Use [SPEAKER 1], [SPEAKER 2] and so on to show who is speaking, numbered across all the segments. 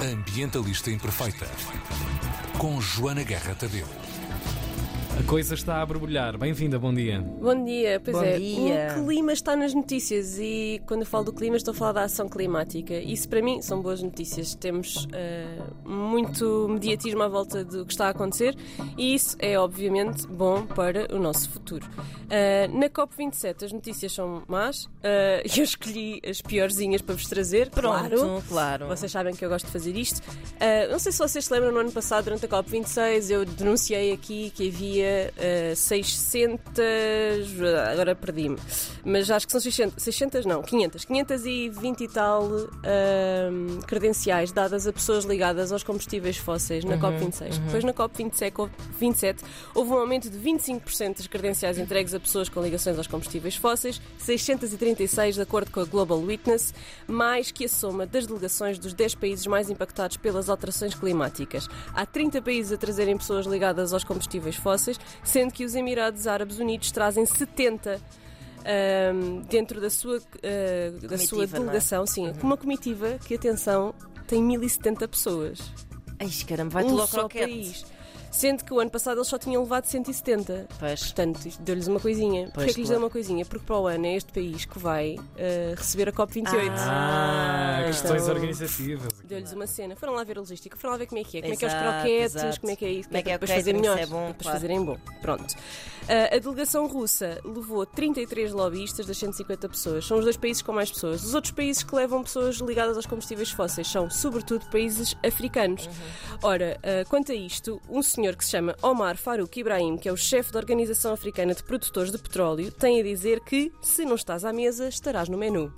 [SPEAKER 1] Ambientalista Imperfeita. Com Joana Guerra Tadeu.
[SPEAKER 2] A coisa está a borbulhar. Bem-vinda, bom dia.
[SPEAKER 3] Bom dia, pois
[SPEAKER 4] Bom
[SPEAKER 3] é.
[SPEAKER 4] dia.
[SPEAKER 3] O clima está nas notícias e quando eu falo do clima estou a falar da ação climática. Isso para mim são boas notícias. Temos eh, muito mediatismo à volta do que está a acontecer e isso é obviamente bom para o nosso futuro. Eh, na COP27 as notícias são más e eu escolhi as piorzinhas para vos trazer.
[SPEAKER 4] Pronto,
[SPEAKER 3] claro.
[SPEAKER 4] claro.
[SPEAKER 3] Vocês sabem que eu gosto de fazer isto. Uh, não sei se vocês se lembram, no ano passado, durante a COP26, eu denunciei aqui que havia uh, 600. Agora perdi-me. Mas acho que são 600. 600 não, 500. 520 e tal uh, credenciais dadas a pessoas ligadas aos combustíveis fósseis na COP26. Depois, na COP27, 27, houve um aumento de 25% das credenciais entregues a pessoas com ligações aos combustíveis fósseis, 636 de acordo com a Global Witness, mais que a soma das delegações dos 10 países mais impactados pelas alterações climáticas. Há 30 países a trazerem pessoas ligadas aos combustíveis fósseis, sendo que os Emirados Árabes Unidos trazem 70 ahm, dentro da sua, ah, da sua
[SPEAKER 4] Comitiva, é?
[SPEAKER 3] delegação, sim, com uma comitiva que, atenção, tem 1070 pessoas.
[SPEAKER 4] Ai, caramba, vai-te
[SPEAKER 3] um só
[SPEAKER 4] croquete.
[SPEAKER 3] país. Sendo que o ano passado eles só tinham levado 170.
[SPEAKER 4] Pois.
[SPEAKER 3] Portanto, isto deu-lhes uma coisinha. Porquê que lhes deu uma coisinha? Porque para o ano é este país que vai ah, receber a COP28.
[SPEAKER 2] Ah,
[SPEAKER 4] Ah,
[SPEAKER 2] questões
[SPEAKER 3] então-
[SPEAKER 2] organizativas.
[SPEAKER 3] Deu-lhes uma cena. Foram lá ver a logística, foram lá ver como é que é, como é que é os croquetes,
[SPEAKER 4] exato.
[SPEAKER 3] como é que é isso,
[SPEAKER 4] Como é que é o
[SPEAKER 3] para depois fazer melhor,
[SPEAKER 4] é bom,
[SPEAKER 3] depois
[SPEAKER 4] claro.
[SPEAKER 3] fazerem bom. Pronto. Ah, a delegação russa levou 33 lobbyistas das 150 pessoas. São os dois países com mais pessoas. Os outros países que levam pessoas ligadas aos combustíveis fósseis são, sobretudo, países africanos.
[SPEAKER 4] Uhum.
[SPEAKER 3] Ora, ah, quanto a isto, um senhor que se chama Omar Farouk Ibrahim, que é o chefe da Organização Africana de Produtores de Petróleo, tem a dizer que, se não estás à mesa, estarás no menu.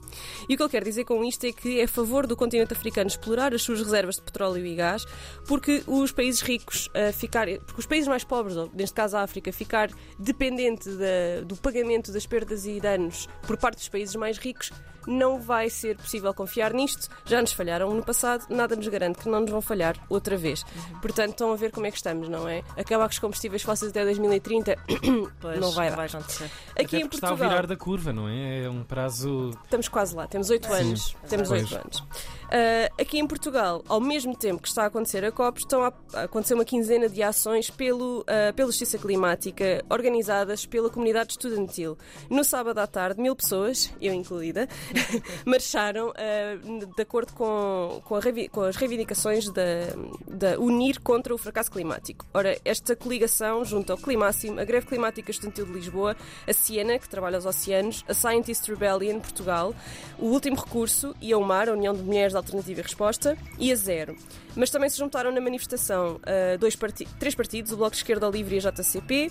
[SPEAKER 3] E o que ele quer dizer com isto é que é a favor do continente africano explorar as suas reservas de petróleo e gás, porque os países ricos ah, ficar, porque os países mais pobres, neste caso a África, ficar dependente da- do pagamento das perdas e danos por parte dos países mais ricos, não vai ser possível confiar nisto. Já nos falharam no passado, nada nos garante que não nos vão falhar outra vez. Portanto, estão a ver como é que estamos, não é? Acabar com os combustíveis fósseis até 2030
[SPEAKER 4] Pois,
[SPEAKER 3] não vai dar.
[SPEAKER 4] acontecer.
[SPEAKER 3] Aqui
[SPEAKER 2] Até
[SPEAKER 3] em
[SPEAKER 2] porque está a
[SPEAKER 3] Portugal.
[SPEAKER 2] virar da curva, não é? É um prazo.
[SPEAKER 3] Estamos quase lá, temos oito anos. Temos
[SPEAKER 2] Pois.
[SPEAKER 3] oito anos. Ah, aqui em Portugal, ao mesmo tempo que está a acontecer a COP, estão a a acontecer uma quinzena de ações pelo, ah, pela Justiça Climática, organizadas pela comunidade estudantil. No sábado à tarde, mil pessoas, eu incluída, marcharam ah, de acordo com, com, com as reivindicações da, Unir contra o fracasso climático. Ora, esta coligação junto ao Climáximo, a Greve Climática Estudantil de Lisboa, a Siena, que trabalha aos oceanos, a Scientist Rebellion Portugal, o Último Recurso e a UMAR, a União de Mulheres de Alternativa e Resposta, e a Zero. Mas também se juntaram na manifestação ah, dois parti três partidos, o Bloco de Esquerda Livre e a JCP,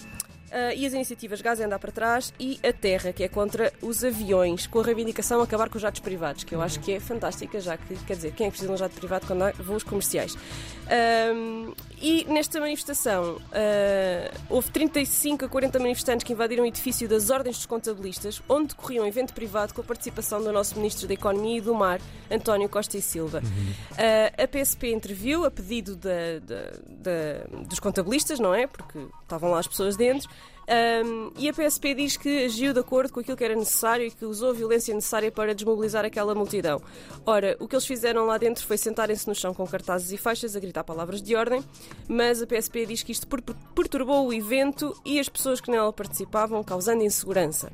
[SPEAKER 3] ah, e as iniciativas Gás andar para trás e a Terra, que é contra os aviões, com a reivindicação acabar com os jatos privados, que eu acho que é fantástica, já que, quer dizer, quem é que precisa de um jato privado quando há voos comerciais? E nesta manifestação ah, houve 35 a 40 manifestantes que invadiram o edifício das Ordens dos Contabilistas, onde decorria um evento privado com a participação do nosso Ministro da Economia e do Mar, António Costa e Silva. Ah, a PSP interviu a pedido dos contabilistas, não é? Porque estavam lá as pessoas dentro. Um, e a PSP diz que agiu de acordo com aquilo que era necessário e que usou a violência necessária para desmobilizar aquela multidão. Ora, o que eles fizeram lá dentro foi sentarem-se no chão com cartazes e faixas a gritar palavras de ordem, mas a PSP diz que isto per- perturbou o evento e as pessoas que nela participavam, causando insegurança.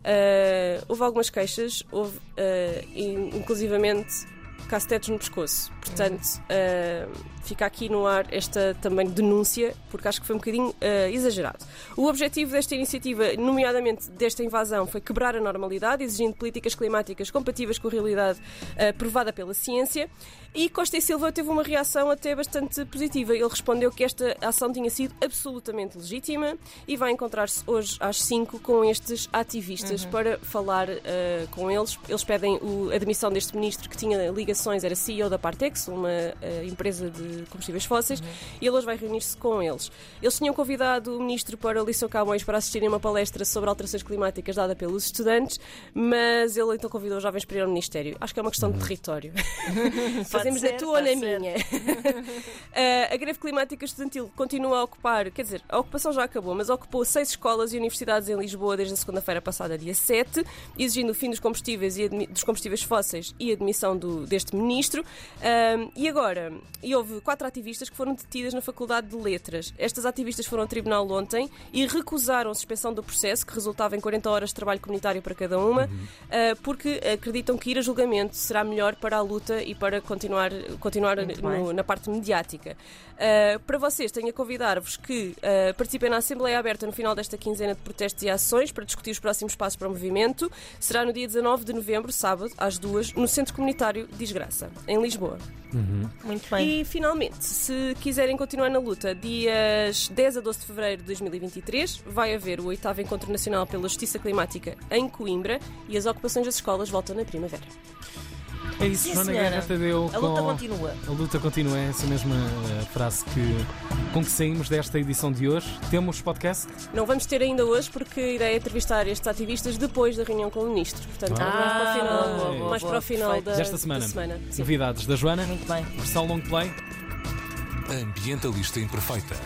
[SPEAKER 3] Uh, houve algumas queixas, houve uh, in- inclusivamente cacetetes no pescoço. Portanto, uh, fica aqui no ar esta também denúncia, porque acho que foi um bocadinho uh, exagerado. O objetivo desta iniciativa, nomeadamente desta invasão, foi quebrar a normalidade, exigindo políticas climáticas compatíveis com a realidade uh, provada pela ciência. E Costa e Silva teve uma reação até bastante positiva. Ele respondeu que esta ação tinha sido absolutamente legítima e vai encontrar-se hoje às 5 com estes ativistas para falar com eles. Eles pedem o- a demissão deste ministro que tinha ligações, era CEO da Partex, uma uh, empresa de combustíveis fósseis, e ele hoje vai reunir-se com eles. Eles tinham convidado o ministro para Liceu Camões para assistirem a uma palestra sobre alterações climáticas dada pelos estudantes, mas ele então convidou os jovens para ir ao Ministério. Acho que é uma questão de território. Fazemos na
[SPEAKER 4] ser,
[SPEAKER 3] tua ou na
[SPEAKER 4] ser.
[SPEAKER 3] minha. Uh, a greve climática estudantil continua a ocupar, quer dizer, a ocupação já acabou, mas ocupou seis escolas e universidades em Lisboa desde a segunda-feira passada, dia 7, exigindo o fim dos combustíveis, e dos combustíveis fósseis e a admissão do- deste Primeiro-Ministro. Um, e agora, e houve quatro ativistas que foram detidas na Faculdade de Letras. Estas ativistas foram ao tribunal ontem e recusaram a suspensão do processo, que resultava em 40 horas de trabalho comunitário para cada uma, uh, porque acreditam que ir a julgamento será melhor para a luta e para continuar, continuar no, na parte mediática. Uh, para vocês, tenho a convidar-vos que uh, participem na Assembleia Aberta no final desta quinzena de protestos e ações para discutir os próximos passos para o movimento. Será no dia 19 de novembro, sábado, às duas, no Centro Comunitário Desgraça, em Lisboa.
[SPEAKER 4] Uhum. Muito bem.
[SPEAKER 3] E finalmente, se quiserem continuar na luta, dias 10 a 12 de fevereiro de 2023 vai haver o oitavo Encontro Nacional pela Justiça Climática em Coimbra e as ocupações das escolas voltam na primavera.
[SPEAKER 2] É isso,
[SPEAKER 4] Sim,
[SPEAKER 2] Joana. Guerra Tadeu.
[SPEAKER 4] A luta
[SPEAKER 2] com-
[SPEAKER 4] continua.
[SPEAKER 2] A luta continua, é essa mesma eh, frase que, com que saímos desta edição de hoje. Temos podcast?
[SPEAKER 3] Não vamos ter ainda hoje porque a ideia é entrevistar estes ativistas depois da reunião com o Ministro. Portanto,
[SPEAKER 2] Ah,
[SPEAKER 3] mais para o final,
[SPEAKER 2] boa, boa,
[SPEAKER 3] mais
[SPEAKER 4] boa,
[SPEAKER 3] para o final da,
[SPEAKER 2] Desta semana.
[SPEAKER 3] da semana.
[SPEAKER 2] Novidades da Joana,
[SPEAKER 4] Muito bem.
[SPEAKER 2] versão long play.
[SPEAKER 1] Ambientalista Imperfeita.